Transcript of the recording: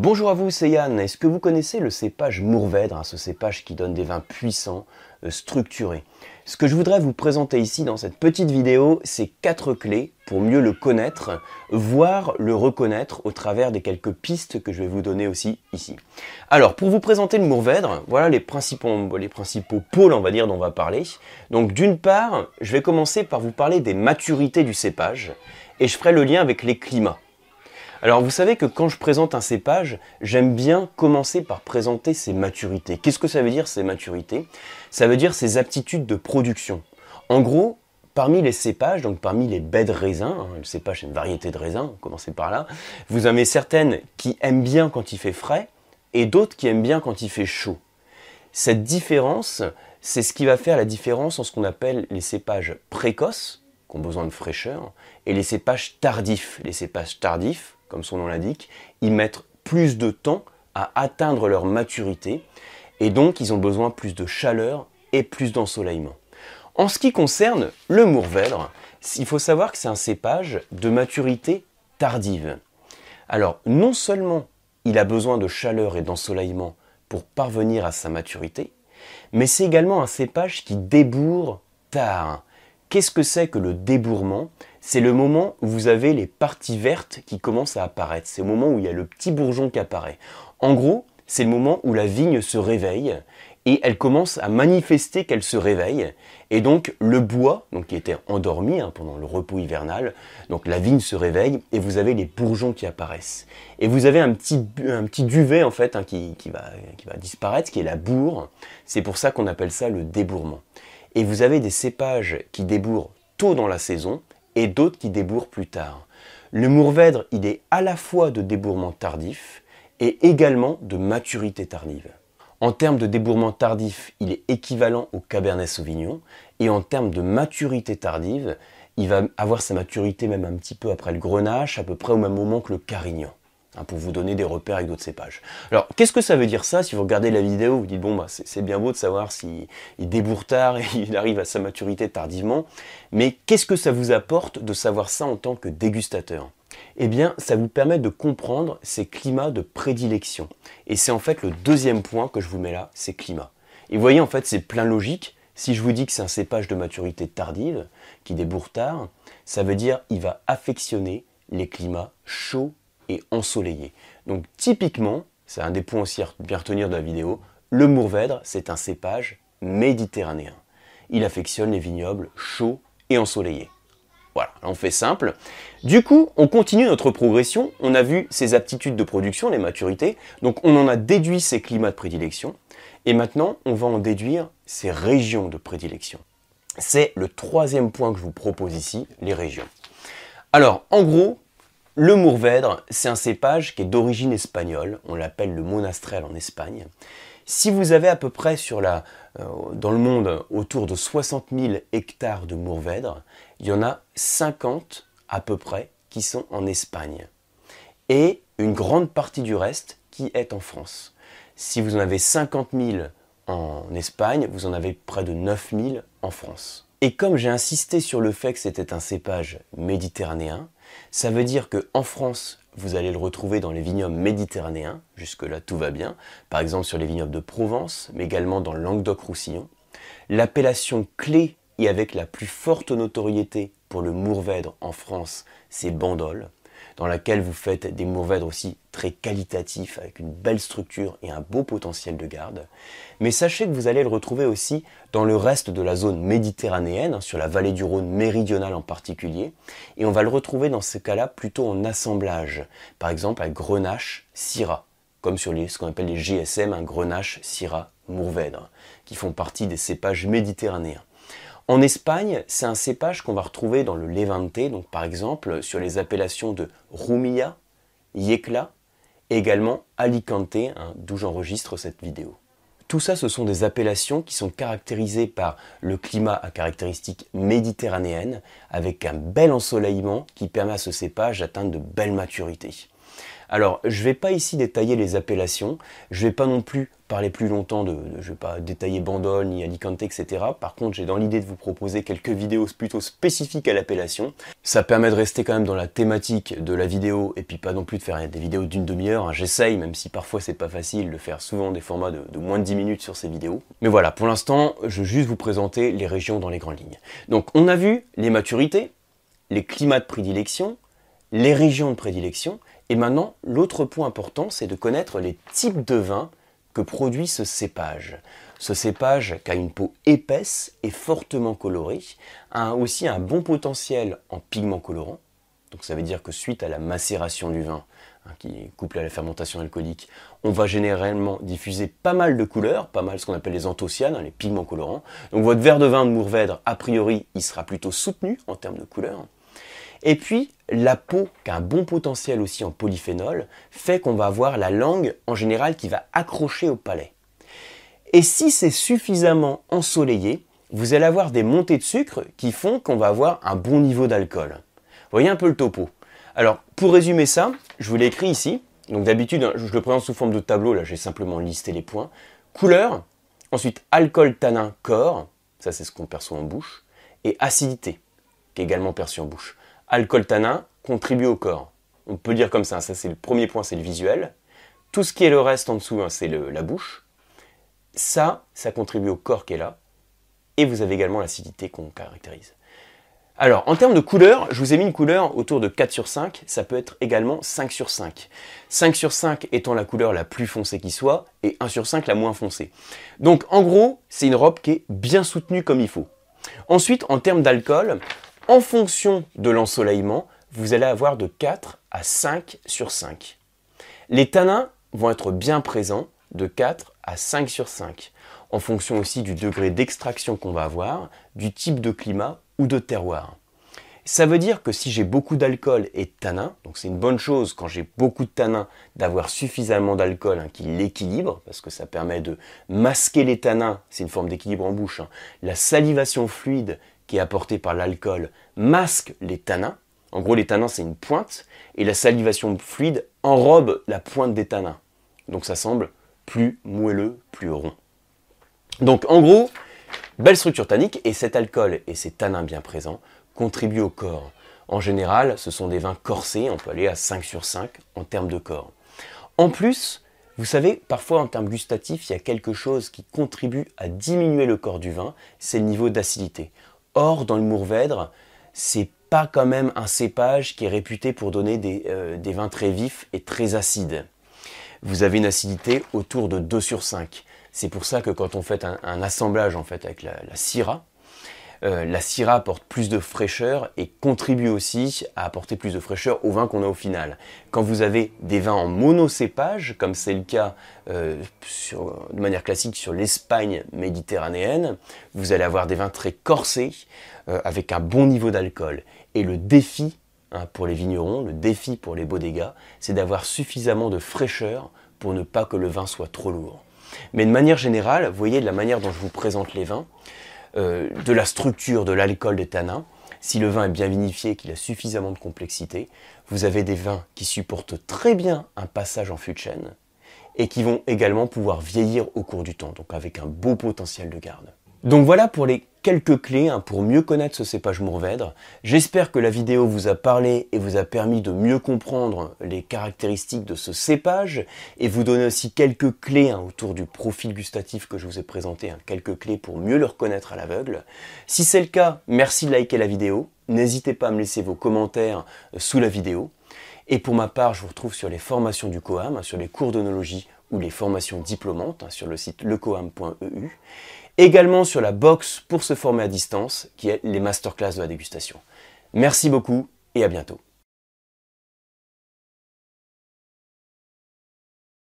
Bonjour à vous, c'est Yann. Est-ce que vous connaissez le cépage Mourvèdre, hein, ce cépage qui donne des vins puissants, euh, structurés? Ce que je voudrais vous présenter ici dans cette petite vidéo, c'est quatre clés pour mieux le connaître, voire le reconnaître au travers des quelques pistes que je vais vous donner aussi ici. Alors, pour vous présenter le Mourvèdre, voilà les principaux, les principaux pôles, on va dire, dont on va parler. Donc, d'une part, je vais commencer par vous parler des maturités du cépage, et je ferai le lien avec les climats. Alors vous savez que quand je présente un cépage, j'aime bien commencer par présenter ses maturités. Qu'est-ce que ça veut dire ces maturités? Ça veut dire ses aptitudes de production. En gros, parmi les cépages, donc parmi les baies de raisin, hein, le cépage c'est une variété de raisin, commencez par là, vous avez certaines qui aiment bien quand il fait frais et d'autres qui aiment bien quand il fait chaud. Cette différence, c'est ce qui va faire la différence en ce qu'on appelle les cépages précoces, qui ont besoin de fraîcheur, et les cépages tardifs. Les cépages tardifs, comme son nom l'indique, ils mettent plus de temps à atteindre leur maturité et donc ils ont besoin plus de chaleur et plus d'ensoleillement. En ce qui concerne le Mourvèdre, il faut savoir que c'est un cépage de maturité tardive. Alors non seulement il a besoin de chaleur et d'ensoleillement pour parvenir à sa maturité, mais c'est également un cépage qui débourre tard. Qu'est-ce que c'est que le débourrement? C'est le moment où vous avez les parties vertes qui commencent à apparaître. C'est le moment où il y a le petit bourgeon qui apparaît. En gros, c'est le moment où la vigne se réveille et elle commence à manifester qu'elle se réveille. Et donc le bois, donc qui était endormi hein, pendant le repos hivernal, donc la vigne se réveille et vous avez les bourgeons qui apparaissent. Et vous avez un petit, duvet en fait hein, qui, va, qui va disparaître, qui est la bourre. C'est pour ça qu'on appelle ça le débourrement. Et vous avez des cépages qui débourrent tôt dans la saison et d'autres qui débourrent plus tard. Le Mourvèdre, il est à la fois de débourrement tardif et également de maturité tardive. En termes de débourrement tardif, il est équivalent au Cabernet Sauvignon et en termes de maturité tardive, il va avoir sa maturité même un petit peu après le Grenache, à peu près au même moment que le Carignan. Hein, pour vous donner des repères avec d'autres cépages. Alors, qu'est-ce que ça veut dire ça Si vous regardez la vidéo, vous dites, bon, bah, c'est bien beau de savoir s'il débourre tard et il arrive à sa maturité tardivement, mais qu'est-ce que ça vous apporte de savoir ça en tant que dégustateur? Eh bien, ça vous permet de comprendre ces climats de prédilection. Et c'est en fait le deuxième point que je vous mets là, ces climats. Et vous voyez, en fait, c'est plein logique. Si je vous dis que c'est un cépage de maturité tardive, qui débourre tard, ça veut dire qu'il va affectionner les climats chauds ensoleillé. Donc typiquement, c'est un des points aussi à bien retenir de la vidéo, le Mourvèdre, c'est un cépage méditerranéen. Il affectionne les vignobles chauds et ensoleillés. Voilà, on fait simple. Du coup, on continue notre progression. On a vu ses aptitudes de production, les maturités. Donc on en a déduit ses climats de prédilection. Et maintenant, on va en déduire ses régions de prédilection. C'est le troisième point que je vous propose ici, les régions. Alors, en gros, le Mourvèdre, c'est un cépage qui est d'origine espagnole, on l'appelle le monastrel en Espagne. Si vous avez à peu près sur la, euh, dans le monde autour de 60 000 hectares de Mourvèdre, il y en a 50 à peu près qui sont en Espagne. Et une grande partie du reste qui est en France. Si vous en avez 50 000 en Espagne, vous en avez près de 9 000 en France. Et comme j'ai insisté sur le fait que c'était un cépage méditerranéen, ça veut dire qu'en France, vous allez le retrouver dans les vignobles méditerranéens, jusque-là tout va bien, par exemple sur les vignobles de Provence, mais également dans le Languedoc-Roussillon. L'appellation clé et avec la plus forte notoriété pour le Mourvèdre en France, c'est Bandol dans laquelle vous faites des mourvèdres aussi très qualitatifs, avec une belle structure et un beau potentiel de garde. Mais sachez que vous allez le retrouver aussi dans le reste de la zone méditerranéenne, hein, sur la vallée du Rhône méridionale en particulier, et on va le retrouver dans ce cas-là plutôt en assemblage, par exemple avec Grenache, Syrah, comme sur ce qu'on appelle les GSM, un Grenache, Syrah, Mourvèdre, qui font partie des cépages méditerranéens. En Espagne, c'est un cépage qu'on va retrouver dans le Levante, donc par exemple sur les appellations de Rumilla, Yecla, également Alicante, hein, d'où j'enregistre cette vidéo. Tout ça, ce sont des appellations qui sont caractérisées par le climat à caractéristiques méditerranéennes, avec un bel ensoleillement qui permet à ce cépage d'atteindre de belles maturités. Alors, je ne vais pas ici détailler les appellations, je ne vais pas non plus parler plus longtemps de, je ne vais pas détailler Bandol ni Alicante, etc. Par contre, j'ai dans l'idée de vous proposer quelques vidéos plutôt spécifiques à l'appellation. Ça permet de rester quand même dans la thématique de la vidéo et puis pas non plus de faire des vidéos d'une demi-heure. Hein. J'essaye, même si parfois c'est pas facile, de faire souvent des formats de, de, moins de 10 minutes sur ces vidéos. Mais voilà, pour l'instant, je veux juste vous présenter les régions dans les grandes lignes. Donc, on a vu les maturités, les climats de prédilection, les régions de prédilection, et maintenant, l'autre point important, c'est de connaître les types de vins que produit ce cépage. Ce cépage qui a une peau épaisse et fortement colorée a aussi un bon potentiel en pigments colorants. Donc ça veut dire que suite à la macération du vin, hein, qui couple à la fermentation alcoolique, on va généralement diffuser pas mal de couleurs, pas mal ce qu'on appelle les anthocyanes, hein, les pigments colorants. Donc votre verre de vin de Mourvèdre, a priori, il sera plutôt soutenu en termes de couleurs. Et puis, la peau, qui a un bon potentiel aussi en polyphénol, fait qu'on va avoir la langue en général qui va accrocher au palais. Et si c'est suffisamment ensoleillé, vous allez avoir des montées de sucre qui font qu'on va avoir un bon niveau d'alcool. Voyez un peu le topo. Alors, pour résumer ça, je vous l'ai écrit ici. Donc d'habitude, je le présente sous forme de tableau, là j'ai simplement listé les points. Couleur, ensuite alcool, tanin, corps, ça c'est ce qu'on perçoit en bouche, et acidité, qui est également perçu en bouche alcool tanin contribue au corps. On peut dire comme ça, ça c'est le premier point, c'est le visuel. Tout ce qui est le reste en dessous, hein, c'est la bouche. Ça, ça contribue au corps qui est là. Et vous avez également l'acidité qu'on caractérise. Alors, en termes de couleur, je vous ai mis une couleur autour de 4 sur 5, ça peut être également 5 sur 5. 5 sur 5 étant la couleur la plus foncée qui soit, et 1 sur 5 la moins foncée. Donc, en gros, c'est une robe qui est bien soutenue comme il faut. Ensuite, en termes d'alcool, en fonction de l'ensoleillement, vous allez avoir de 4 à 5 sur 5. Les tanins vont être bien présents de 4 à 5 sur 5, en fonction aussi du degré d'extraction qu'on va avoir, du type de climat ou de terroir. Ça veut dire que si j'ai beaucoup d'alcool et de tanins, donc c'est une bonne chose quand j'ai beaucoup de tanins d'avoir suffisamment d'alcool hein, qui l'équilibre, parce que ça permet de masquer les tanins, c'est une forme d'équilibre en bouche, hein. la salivation fluide qui est apporté par l'alcool masque les tanins. En gros, les tanins, c'est une pointe, et la salivation fluide enrobe la pointe des tanins. Donc ça semble plus moelleux, plus rond. Donc en gros, belle structure tannique, et cet alcool et ces tanins bien présents contribuent au corps. En général, ce sont des vins corsés, on peut aller à 5 sur 5 en termes de corps. En plus, vous savez, parfois en termes gustatifs, il y a quelque chose qui contribue à diminuer le corps du vin, c'est le niveau d'acidité. Or, dans le Mourvèdre, c'est pas quand même un cépage qui est réputé pour donner des, euh, vins très vifs et très acides. Vous avez une acidité autour de 2 sur 5. C'est pour ça que quand on fait un, assemblage en fait avec la, la Syrah, euh, la Syrah apporte plus de fraîcheur et contribue aussi à apporter plus de fraîcheur au vin qu'on a au final. Quand vous avez des vins en monocépage, comme c'est le cas euh, de manière classique sur l'Espagne méditerranéenne, vous allez avoir des vins très corsés euh, avec un bon niveau d'alcool. Et le défi hein, pour les vignerons, le défi pour les bodegas, c'est d'avoir suffisamment de fraîcheur pour ne pas que le vin soit trop lourd. Mais de manière générale, vous voyez de la manière dont je vous présente les vins, euh, de la structure de l'alcool des tanins, si le vin est bien vinifié et qu'il a suffisamment de complexité, vous avez des vins qui supportent très bien un passage en fût de chêne et qui vont également pouvoir vieillir au cours du temps, donc avec un beau potentiel de garde. Donc voilà pour les quelques clés hein, pour mieux connaître ce cépage Mourvèdre. J'espère que la vidéo vous a parlé et vous a permis de mieux comprendre les caractéristiques de ce cépage et vous donner aussi quelques clés hein, autour du profil gustatif que je vous ai présenté, hein, quelques clés pour mieux le reconnaître à l'aveugle. Si c'est le cas, merci de liker la vidéo. N'hésitez pas à me laisser vos commentaires euh, sous la vidéo. Et pour ma part, je vous retrouve sur les formations du COAM, sur les cours d'onologie ou les formations diplômantes sur le site lecoam.eu. Également sur la box pour se former à distance, qui est les masterclass de la dégustation. Merci beaucoup et à bientôt.